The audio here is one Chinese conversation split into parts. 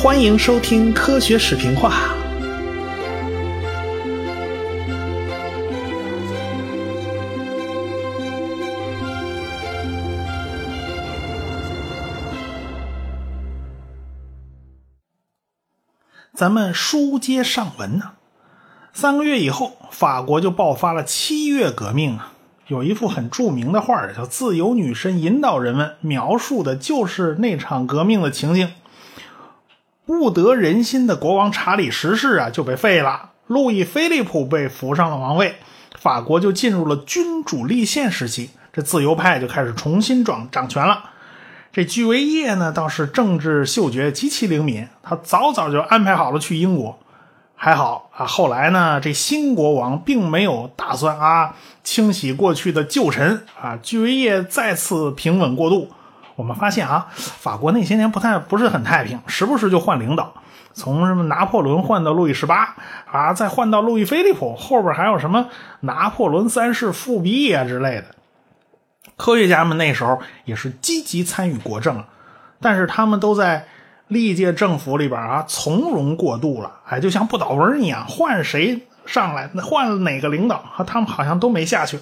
欢迎收听科学视频化。咱们书接上文呢，三个月以后，法国就爆发了七月革命啊。有一幅很著名的画叫《自由女神引导人们》，描述的就是那场革命的情景。不得人心的国王查理十世啊就被废了，路易菲利普被扶上了王位，法国就进入了君主立宪时期，这自由派就开始重新掌掌权了。这居维叶呢倒是政治嗅觉极其灵敏，他早早就安排好了去英国。还好啊，后来呢，这新国王并没有打算啊清洗过去的旧臣啊，居维叶再次平稳过渡。我们发现啊，法国那些年不太不是很太平，时不时就换领导，从什么拿破仑换到路易十八啊，再换到路易菲利普，后边还有什么拿破仑三世复辟啊之类的。科学家们那时候也是积极参与国政，但是他们都在。历届政府里边啊，从容过渡了，哎，就像不倒翁一样，换谁上来，换哪个领导，和他们好像都没下去。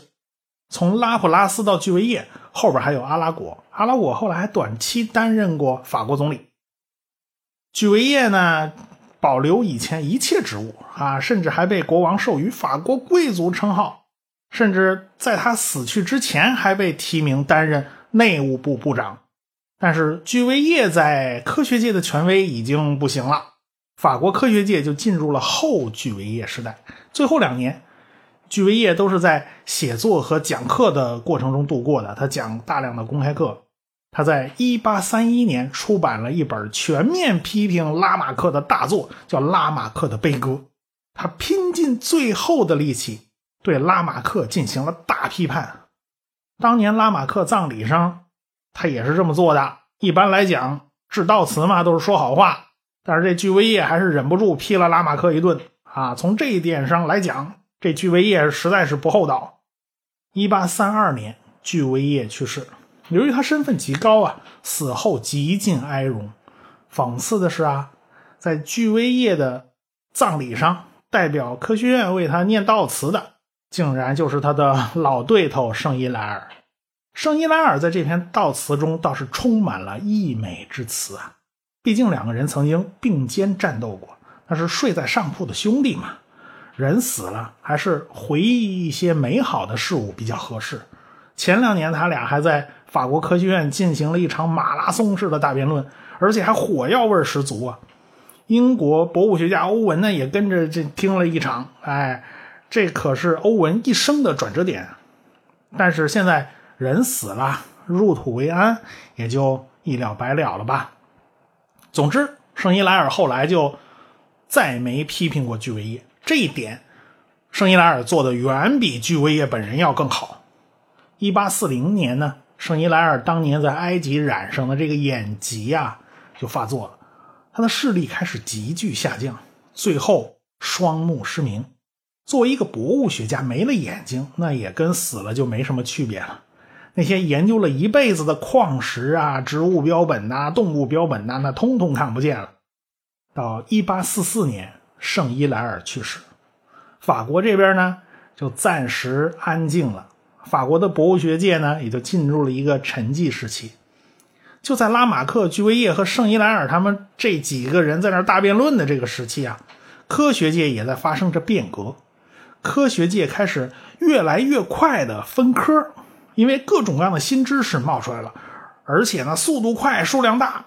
从拉普拉斯到居维叶，后边还有阿拉果，阿拉果后来还短期担任过法国总理。居维叶呢，保留以前一切职务啊，甚至还被国王授予法国贵族称号，甚至在他死去之前还被提名担任内务部部长。但是居维叶在科学界的权威已经不行了，法国科学界就进入了后居维叶时代。最后两年，居维叶都是在写作和讲课的过程中度过的。他讲大量的公开课。他在1831年出版了一本全面批评拉马克的大作，叫《拉马克的悲歌》。他拼尽最后的力气对拉马克进行了大批判。当年拉马克葬礼上。他也是这么做的。一般来讲，致悼词嘛，都是说好话。但是这居维叶还是忍不住批了拉马克一顿啊。从这一点上来讲，这居维叶实在是不厚道。一八三二年，居维叶去世。由于他身份极高啊，死后极尽哀荣。讽刺的是啊，在居维叶的葬礼上，代表科学院为他念悼词的，竟然就是他的老对头圣伊莱尔。圣伊莱尔在这篇悼词中倒是充满了溢美之词啊！毕竟两个人曾经并肩战斗过，那是睡在上铺的兄弟嘛。人死了，还是回忆一些美好的事物比较合适。前两年他俩还在法国科学院进行了一场马拉松式的大辩论，而且还火药味十足啊！英国博物学家欧文呢也跟着这听了一场，哎，这可是欧文一生的转折点。但是现在。人死了，入土为安，也就一了百了了吧。总之，圣伊莱尔后来就再没批评过居维叶，这一点，圣伊莱尔做的远比居维叶本人要更好。一八四零年呢，圣伊莱尔当年在埃及染上的这个眼疾啊，就发作了，他的视力开始急剧下降，最后双目失明。作为一个博物学家，没了眼睛，那也跟死了就没什么区别了。那些研究了一辈子的矿石啊、植物标本呐、动物标本呐，那通通看不见了。到一八四四年，圣伊莱尔去世，法国这边呢就暂时安静了。法国的博物学界呢也就进入了一个沉寂时期。就在拉马克、居维叶和圣伊莱尔他们这几个人在那大辩论的这个时期啊，科学界也在发生着变革，科学界开始越来越快的分科。因为各种各样的新知识冒出来了，而且呢，速度快，数量大，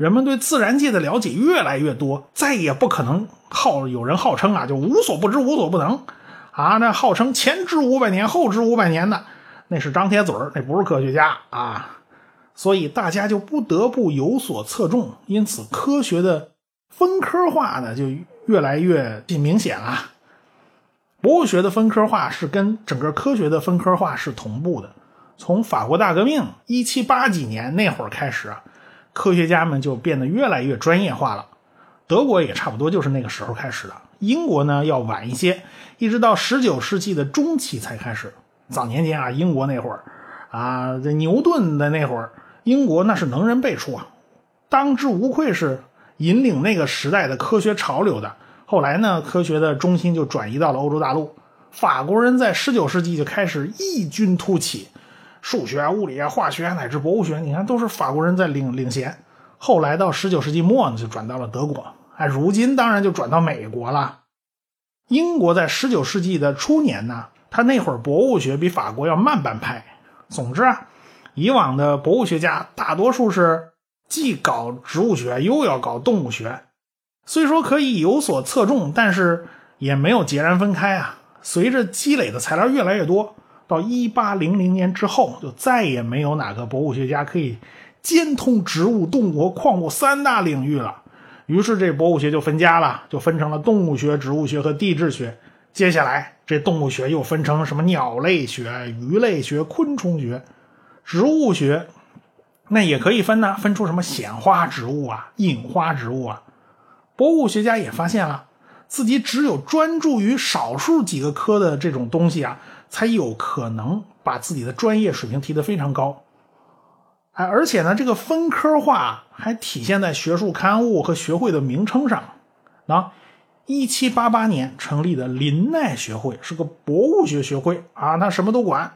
人们对自然界的了解越来越多，再也不可能号有人号称啊，就无所不知、无所不能啊。那号称前知五百年、后知五百年的，那是张铁嘴，那不是科学家啊。所以大家就不得不有所侧重，因此科学的分科化呢，就越来越明显了。博物学的分科化是跟整个科学的分科化是同步的。从法国大革命一七八几年那会儿开始啊，科学家们就变得越来越专业化了。德国也差不多就是那个时候开始的。英国呢要晚一些，一直到十九世纪的中期才开始。早年间啊，英国那会儿啊，这牛顿的那会儿，英国那是能人辈出啊，当之无愧是引领那个时代的科学潮流的。后来呢，科学的中心就转移到了欧洲大陆。法国人在19世纪就开始异军突起，数学啊、物理啊、化学啊乃至博物学，你看都是法国人在领领先。后来到19世纪末呢，就转到了德国。哎，如今当然就转到美国了。英国在19世纪的初年呢，他那会儿博物学比法国要慢半拍。总之啊，以往的博物学家大多数是既搞植物学又要搞动物学，虽说可以有所侧重，但是也没有截然分开啊。随着积累的材料越来越多，到1800年之后，就再也没有哪个博物学家可以兼通植物、动物和矿物三大领域了。于是这博物学就分家了，就分成了动物学、植物学和地质学。接下来这动物学又分成什么鸟类学、鱼类学、昆虫学。植物学那也可以分呢，分出什么显花植物啊、隐花植物啊。博物学家也发现了。自己只有专注于少数几个科的这种东西啊，才有可能把自己的专业水平提得非常高。哎，而且呢，这个分科化还体现在学术刊物和学会的名称上。那一七八八年成立的林奈学会是个博物学学会啊，它什么都管。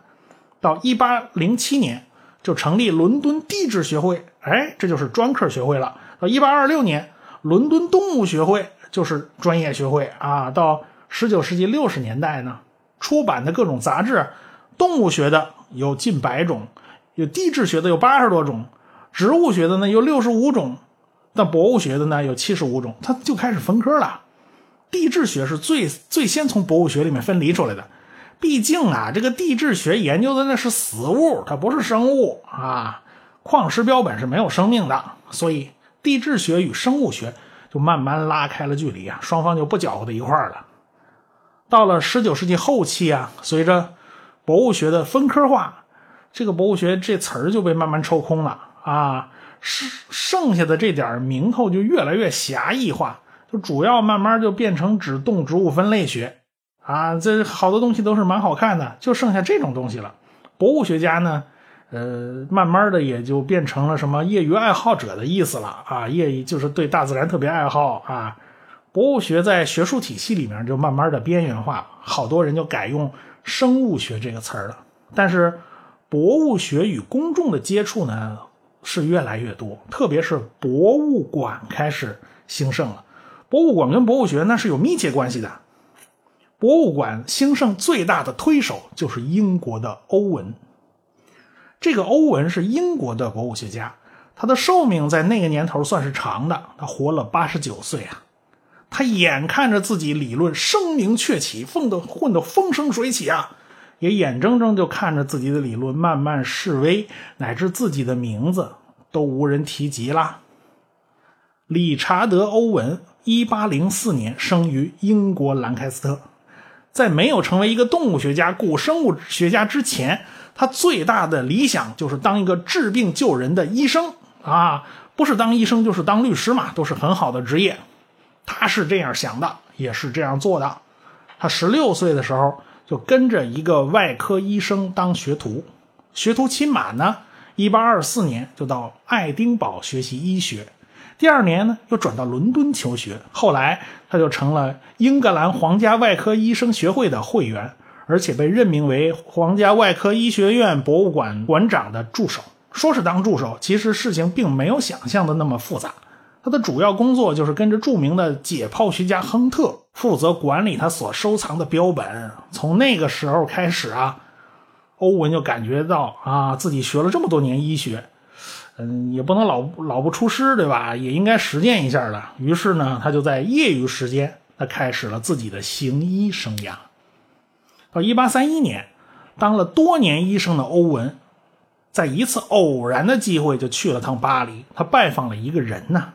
到一八零七年就成立伦敦地质学会，哎，这就是专科学会了。到一八二六年，伦敦动物学会。就是专业学会啊，到十九世纪六十年代呢，出版的各种杂志，动物学的有近百种，有地质学的有八十多种，植物学的呢有六十五种，那博物学的呢有七十五种，它就开始分科了。地质学是最最先从博物学里面分离出来的，毕竟啊，这个地质学研究的那是死物，它不是生物啊，矿石标本是没有生命的，所以地质学与生物学。就慢慢拉开了距离啊，双方就不搅和在一块儿了。到了十九世纪后期啊，随着博物学的分科化，这个博物学这词儿就被慢慢抽空了啊，剩剩下的这点名头就越来越狭义化，就主要慢慢就变成指动植物分类学啊。这好多东西都是蛮好看的，就剩下这种东西了。博物学家呢？呃，慢慢的也就变成了什么业余爱好者的意思了啊，业余就是对大自然特别爱好啊。博物学在学术体系里面就慢慢的边缘化，好多人就改用生物学这个词儿了。但是，博物学与公众的接触呢是越来越多，特别是博物馆开始兴盛了。博物馆跟博物学那是有密切关系的。博物馆兴盛最大的推手就是英国的欧文。这个欧文是英国的博物学家，他的寿命在那个年头算是长的，他活了八十九岁啊。他眼看着自己理论声名鹊起，混得混得风生水起啊，也眼睁睁就看着自己的理论慢慢式微，乃至自己的名字都无人提及了。理查德·欧文，一八零四年生于英国兰开斯特，在没有成为一个动物学家、古生物学家之前。他最大的理想就是当一个治病救人的医生啊，不是当医生就是当律师嘛，都是很好的职业。他是这样想的，也是这样做的。他十六岁的时候就跟着一个外科医生当学徒，学徒期满呢，一八二四年就到爱丁堡学习医学，第二年呢又转到伦敦求学，后来他就成了英格兰皇家外科医生学会的会员。而且被任命为皇家外科医学院博物馆馆长的助手。说是当助手，其实事情并没有想象的那么复杂。他的主要工作就是跟着著名的解剖学家亨特，负责管理他所收藏的标本。从那个时候开始啊，欧文就感觉到啊，自己学了这么多年医学，嗯，也不能老老不出师，对吧？也应该实践一下了。于是呢，他就在业余时间，他开始了自己的行医生涯。到一八三一年，当了多年医生的欧文，在一次偶然的机会就去了趟巴黎。他拜访了一个人呢，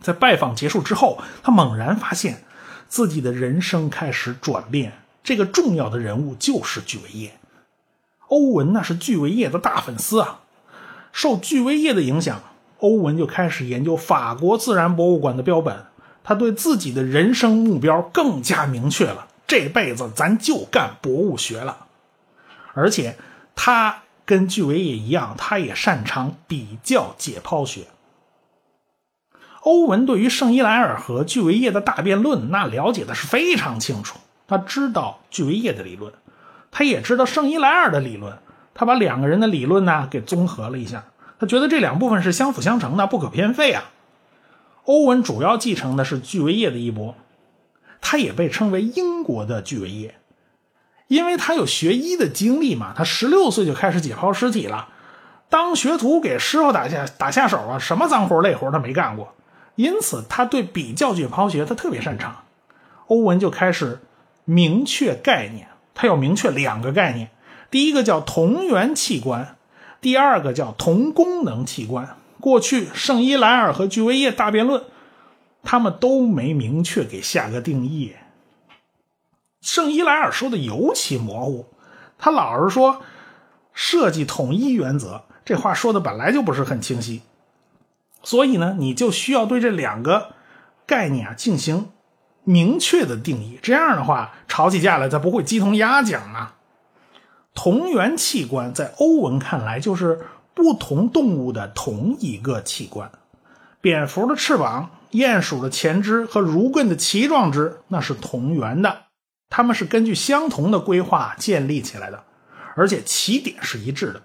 在拜访结束之后，他猛然发现自己的人生开始转变。这个重要的人物就是巨维叶。欧文那是巨维叶的大粉丝啊。受巨维叶的影响，欧文就开始研究法国自然博物馆的标本。他对自己的人生目标更加明确了。这辈子咱就干博物学了，而且他跟巨维也一样，他也擅长比较解剖学。欧文对于圣伊莱尔和聚维叶的大辩论，那了解的是非常清楚。他知道聚维叶的理论，他也知道圣伊莱尔的理论。他把两个人的理论呢给综合了一下，他觉得这两部分是相辅相成的，不可偏废啊。欧文主要继承的是聚维叶的衣钵，他也被称为英国的聚维叶，因为他有学医的经历嘛。他十六岁就开始解剖尸体了，当学徒给师傅打下打下手啊，什么脏活累活他没干过。因此，他对比较解剖学他特别擅长。欧文就开始明确概念，他要明确两个概念：第一个叫同源器官，第二个叫同功能器官。过去圣伊莱尔和聚维叶大辩论，他们都没明确给下个定义。圣伊莱尔说的尤其模糊，他老是说设计统一原则，这话说的本来就不是很清晰。所以呢，你就需要对这两个概念啊进行明确的定义。这样的话，吵起架来才不会鸡同鸭讲啊。同源器官在欧文看来就是不同动物的同一个器官。蝙蝠的翅膀、鼹鼠的前肢和如艮的鳍状肢那是同源的，它们是根据相同的规划建立起来的，而且起点是一致的。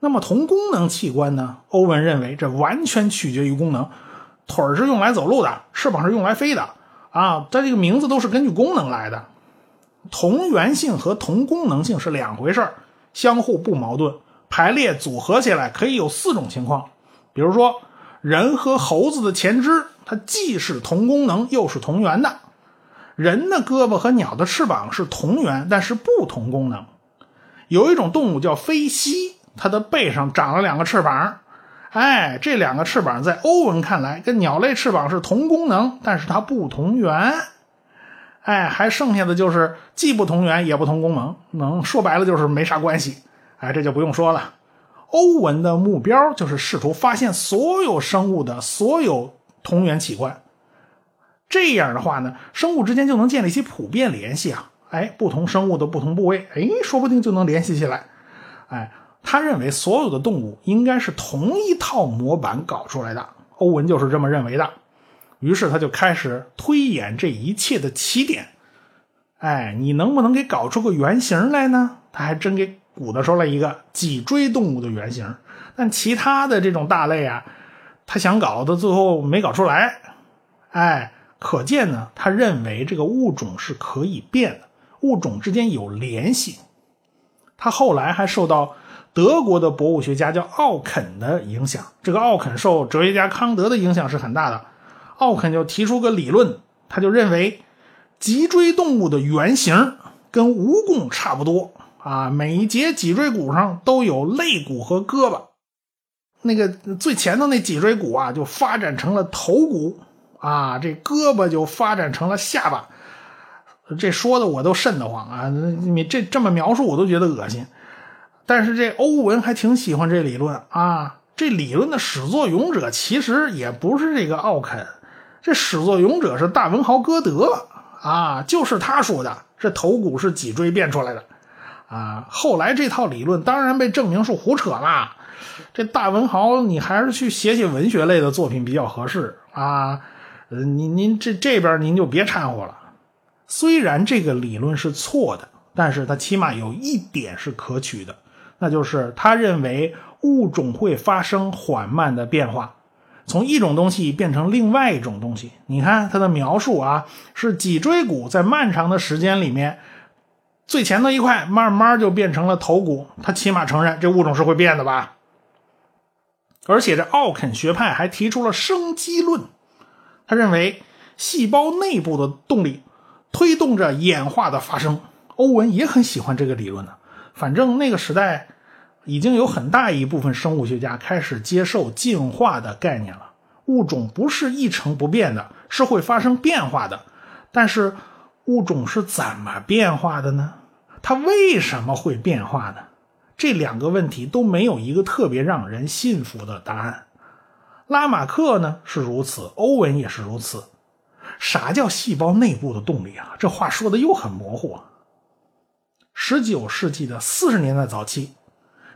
那么同功能器官呢？欧文认为这完全取决于功能，腿儿是用来走路的，翅膀是用来飞的啊。它这个名字都是根据功能来的。同源性和同功能性是两回事相互不矛盾。排列组合起来可以有四种情况，比如说人和猴子的前肢，它既是同功能又是同源的；人的胳膊和鸟的翅膀是同源，但是不同功能。有一种动物叫飞蜥。它的背上长了两个翅膀，哎，这两个翅膀在欧文看来跟鸟类翅膀是同功能，但是它不同源。哎，还剩下的就是既不同源也不同功能，能说白了就是没啥关系。哎，这就不用说了。欧文的目标就是试图发现所有生物的所有同源器官，这样的话呢，生物之间就能建立起普遍联系啊。哎，不同生物的不同部位，哎，说不定就能联系起来。哎。他认为所有的动物应该是同一套模板搞出来的，欧文就是这么认为的。于是他就开始推演这一切的起点。哎，你能不能给搞出个原型来呢？他还真给鼓捣出来一个脊椎动物的原型。但其他的这种大类啊，他想搞的最后没搞出来。哎，可见呢，他认为这个物种是可以变的，物种之间有联系。他后来还受到。德国的博物学家叫奥肯的影响，这个奥肯受哲学家康德的影响是很大的。奥肯就提出个理论，他就认为脊椎动物的原型跟蜈蚣差不多啊，每一节脊椎骨上都有肋骨和胳膊，那个最前头那脊椎骨啊就发展成了头骨啊，这胳膊就发展成了下巴。这说的我都瘆得慌啊！你这这么描述我都觉得恶心。但是这欧文还挺喜欢这理论啊！这理论的始作俑者其实也不是这个奥肯，这始作俑者是大文豪歌德啊，就是他说的，这头骨是脊椎变出来的啊。后来这套理论当然被证明是胡扯啦。这大文豪你还是去写写文学类的作品比较合适啊。呃，您您这这边您就别掺和了。虽然这个理论是错的，但是它起码有一点是可取的。那就是他认为物种会发生缓慢的变化，从一种东西变成另外一种东西。你看他的描述啊，是脊椎骨在漫长的时间里面，最前头一块慢慢就变成了头骨。他起码承认这物种是会变的吧？而且这奥肯学派还提出了生机论，他认为细胞内部的动力推动着演化的发生。欧文也很喜欢这个理论呢。反正那个时代已经有很大一部分生物学家开始接受进化的概念了物种不是一成不变的是会发生变化的。但是物种是怎么变化的呢？它为什么会变化呢这两个问题都没有一个特别让人信服的答案。拉马克呢是如此欧文也是如此。啥叫细胞内部的动力啊？这话说的又很模糊啊。十九世纪的四十年代早期，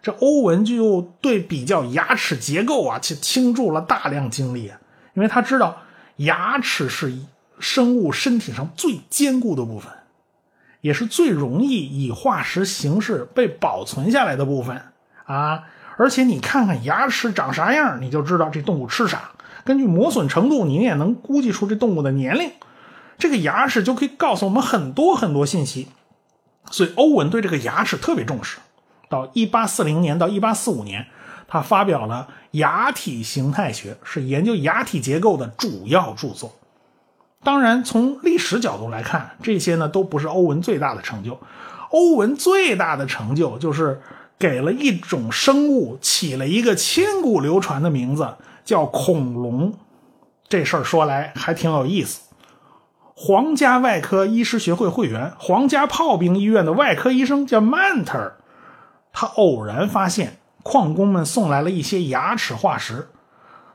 这欧文就对比较牙齿结构啊，去倾注了大量精力、啊，因为他知道牙齿是生物身体上最坚固的部分，也是最容易以化石形式被保存下来的部分啊。而且你看看牙齿长啥样，你就知道这动物吃啥。根据磨损程度，你也能估计出这动物的年龄。这个牙齿就可以告诉我们很多很多信息。所以欧文对这个牙齿特别重视。到1840年到1845年，他发表了《牙体形态学》，是研究牙体结构的主要著作。当然，从历史角度来看，这些呢都不是欧文最大的成就。欧文最大的成就就是。给了一种生物起了一个千古流传的名字，叫恐龙。这事儿说来还挺有意思。皇家外科医师学会会员、皇家炮兵医院的外科医生叫曼特尔，他偶然发现矿工们送来了一些牙齿化石，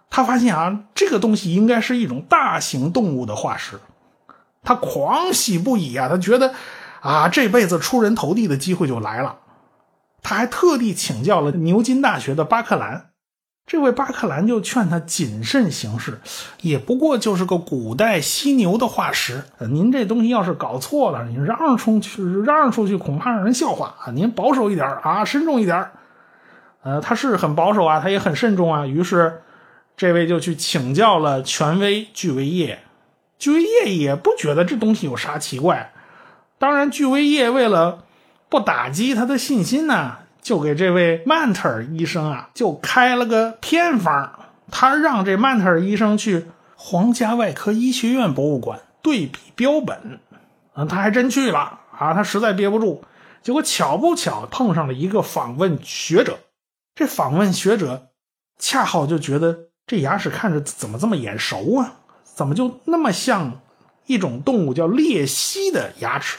他发现啊，这个东西应该是一种大型动物的化石，他狂喜不已啊，他觉得啊，这辈子出人头地的机会就来了。他还特地请教了牛津大学的巴克兰，这位巴克兰就劝他谨慎行事，也不过就是个古代犀牛的化石。您这东西要是搞错了，你嚷出去，嚷出去恐怕让人笑话啊！您保守一点啊，慎重一点。呃，他是很保守啊，他也很慎重啊。于是，这位就去请教了权威巨维叶，巨维叶也不觉得这东西有啥奇怪。当然，巨维叶为了。不打击他的信心呢，就给这位曼特尔医生啊，就开了个偏方。他让这曼特尔医生去皇家外科医学院博物馆对比标本。嗯，他还真去了啊，他实在憋不住，结果巧不巧碰上了一个访问学者。这访问学者恰好就觉得这牙齿看着怎么这么眼熟啊？怎么就那么像一种动物叫鬣蜥的牙齿？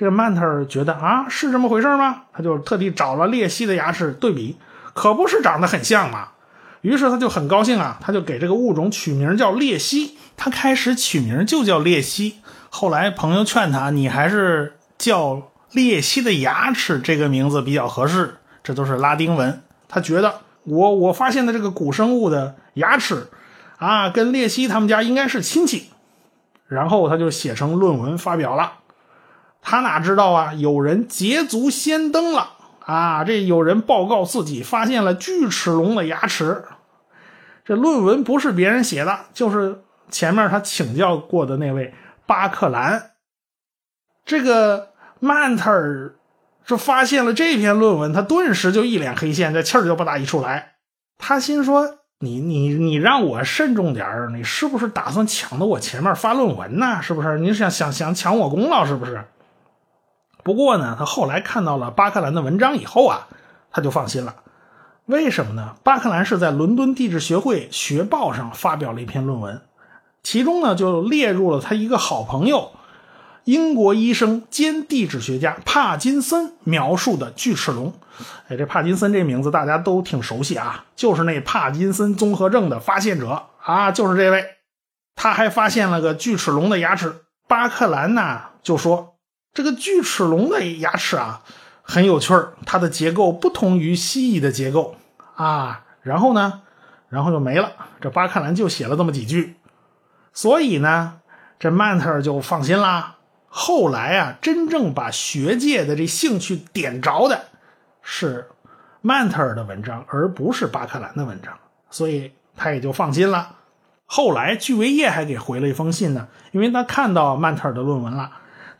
这个曼特尔觉得啊，是这么回事吗？他就特地找了鬣蜥的牙齿对比，可不是长得很像吗？于是他就很高兴啊，他就给这个物种取名叫鬣蜥。他开始取名就叫鬣蜥，后来朋友劝他，你还是叫鬣蜥的牙齿这个名字比较合适，这都是拉丁文。他觉得我我发现的这个古生物的牙齿啊，跟鬣蜥他们家应该是亲戚，然后他就写成论文发表了。他哪知道啊？有人捷足先登了啊！这有人报告自己发现了巨齿龙的牙齿。这论文不是别人写的，就是前面他请教过的那位巴克兰。这个曼特尔就发现了这篇论文，他顿时就一脸黑线，这气儿就不打一处来。他心说：“你你你让我慎重点你是不是打算抢到我前面发论文呢？是不是？你想想想抢我功劳是不是？”不过呢，他后来看到了巴克兰的文章以后啊，他就放心了。为什么呢？巴克兰是在伦敦地质学会学报上发表了一篇论文，其中呢就列入了他一个好朋友，英国医生兼地质学家帕金森描述的巨齿龙。哎，这帕金森这名字大家都挺熟悉啊，就是那帕金森综合症的发现者啊，就是这位。他还发现了个巨齿龙的牙齿。巴克兰呢就说。这个巨齿龙的牙齿啊，很有趣儿，它的结构不同于蜥蜴的结构啊。然后呢，然后就没了。这巴克兰就写了这么几句，所以呢，这曼特尔就放心啦。后来啊，真正把学界的这兴趣点着的是曼特尔的文章，而不是巴克兰的文章，所以他也就放心了。后来巨维叶还给回了一封信呢，因为他看到曼特尔的论文了。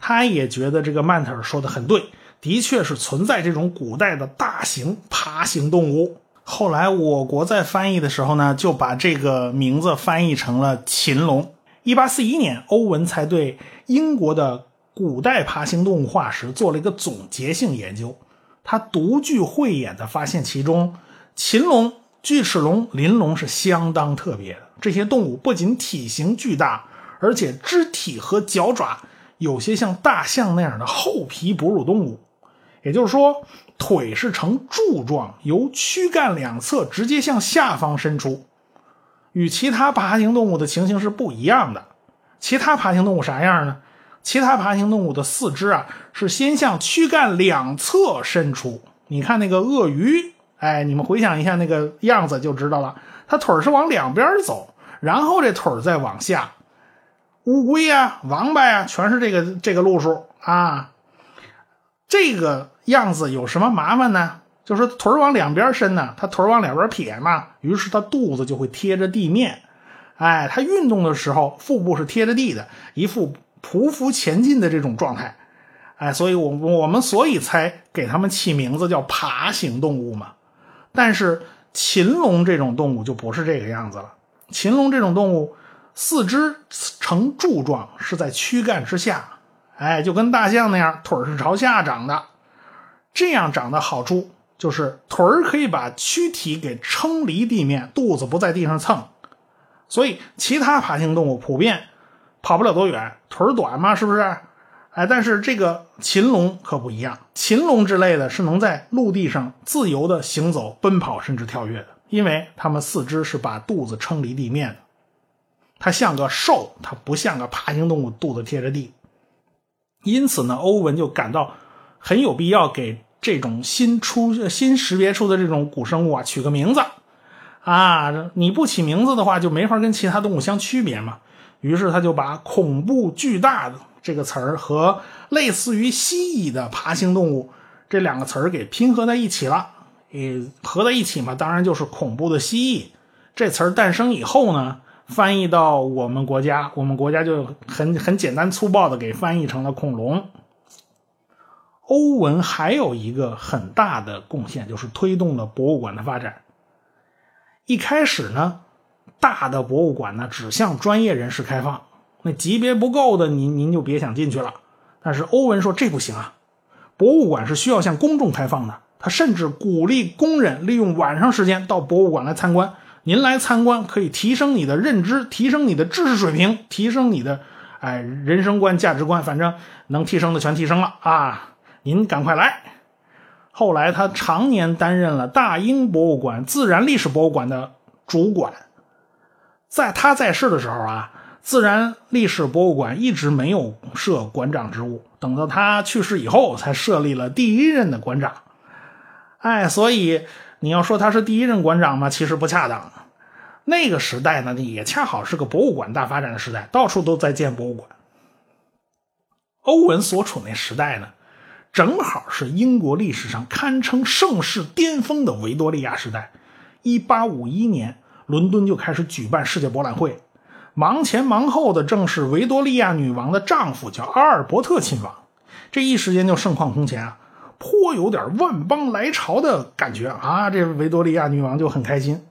他也觉得这个曼特尔说的很对，的确是存在这种古代的大型爬行动物。后来我国在翻译的时候呢，就把这个名字翻译成了禽龙。一八四一年，欧文才对英国的古代爬行动物化石做了一个总结性研究，他独具慧眼的发现，其中禽龙、巨齿龙、鳞龙是相当特别的。这些动物不仅体型巨大，而且肢体和脚爪。有些像大象那样的厚皮哺乳动物，也就是说，腿是呈柱状，由躯干两侧直接向下方伸出，与其他爬行动物的情形是不一样的。其他爬行动物啥样呢？其他爬行动物的四肢啊是先向躯干两侧伸出。你看那个鳄鱼，哎，你们回想一下那个样子就知道了，它腿是往两边走，然后这腿再往下，乌龟啊、王八呀，全是这个这个路数啊。这个样子有什么麻烦呢？就是腿往两边伸呢，它腿往两边撇嘛，于是它肚子就会贴着地面。哎，它运动的时候，腹部是贴着地的，一副匍匐前进的这种状态。哎，所以我我们所以才给它们起名字叫爬行动物嘛。但是禽龙这种动物就不是这个样子了。禽龙这种动物四肢呈柱状，是在躯干之下。哎，就跟大象那样，腿是朝下长的。这样长的好处就是腿儿可以把躯体给撑离地面，肚子不在地上蹭。所以其他爬行动物普遍跑不了多远，腿儿短嘛，是不是？哎，但是这个禽龙可不一样，禽龙之类的是能在陆地上自由的行走、奔跑，甚至跳跃的，因为它们四肢是把肚子撑离地面的。它像个兽，它不像个爬行动物，肚子贴着地。因此呢，欧文就感到很有必要给这种新出、新识别出的这种古生物啊取个名字啊！你不起名字的话，就没法跟其他动物相区别嘛。于是他就把“恐怖巨大的”这个词儿和类似于蜥蜴的爬行动物这两个词儿给拼合在一起了。呃，合在一起嘛，当然就是恐怖的蜥蜴。这词儿诞生以后呢。翻译到我们国家，我们国家就很很简单粗暴的给翻译成了恐龙。欧文还有一个很大的贡献，就是推动了博物馆的发展。一开始呢，大的博物馆呢只向专业人士开放，那级别不够的您您就别想进去了。但是欧文说这不行啊，博物馆是需要向公众开放的。他甚至鼓励工人利用晚上时间到博物馆来参观。您来参观可以提升你的认知，提升你的知识水平，提升你的哎人生观、价值观，反正能提升的全提升了啊！您赶快来。后来他常年担任了大英博物馆自然历史博物馆的主管。在他在世的时候啊，自然历史博物馆一直没有设馆长职务，等到他去世以后才设立了第一任的馆长。哎，所以。你要说他是第一任馆长吗？其实不恰当。那个时代呢，也恰好是个博物馆大发展的时代，到处都在建博物馆。欧文所处那时代呢，正好是英国历史上堪称盛世巅峰的维多利亚时代。一八五一年，伦敦就开始举办世界博览会，忙前忙后的正是维多利亚女王的丈夫，叫阿尔伯特亲王。这一时间就盛况空前啊。颇有点万邦来朝的感觉啊！这维多利亚女王就很开心。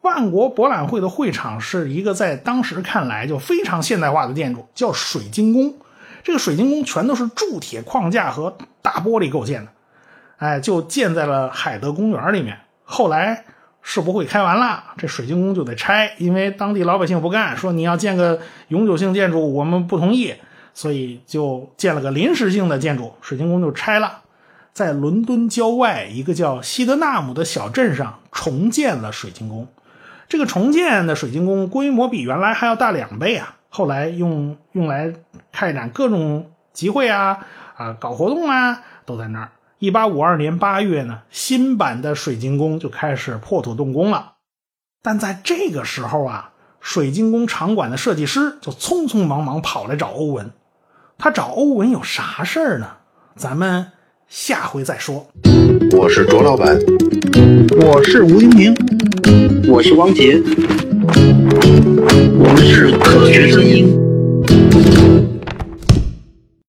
万国博览会的会场是一个在当时看来就非常现代化的建筑，叫水晶宫。这个水晶宫全都是铸铁框架和大玻璃构建的，哎，就建在了海德公园里面。后来世博会开完了，这水晶宫就得拆，因为当地老百姓不干，说你要建个永久性建筑，我们不同意，所以就建了个临时性的建筑，水晶宫就拆了。在伦敦郊外一个叫西德纳姆的小镇上重建了水晶宫。这个重建的水晶宫规模比原来还要大两倍啊！后来用用来开展各种集会啊、啊搞活动啊，都在那儿。一八五二年八月呢，新版的水晶宫就开始破土动工了。但在这个时候啊，水晶宫场馆的设计师就匆匆忙忙跑来找欧文。他找欧文有啥事儿呢？咱们。下回再说。我是卓老板，我是吴英明，我是王杰，我们是科学声音。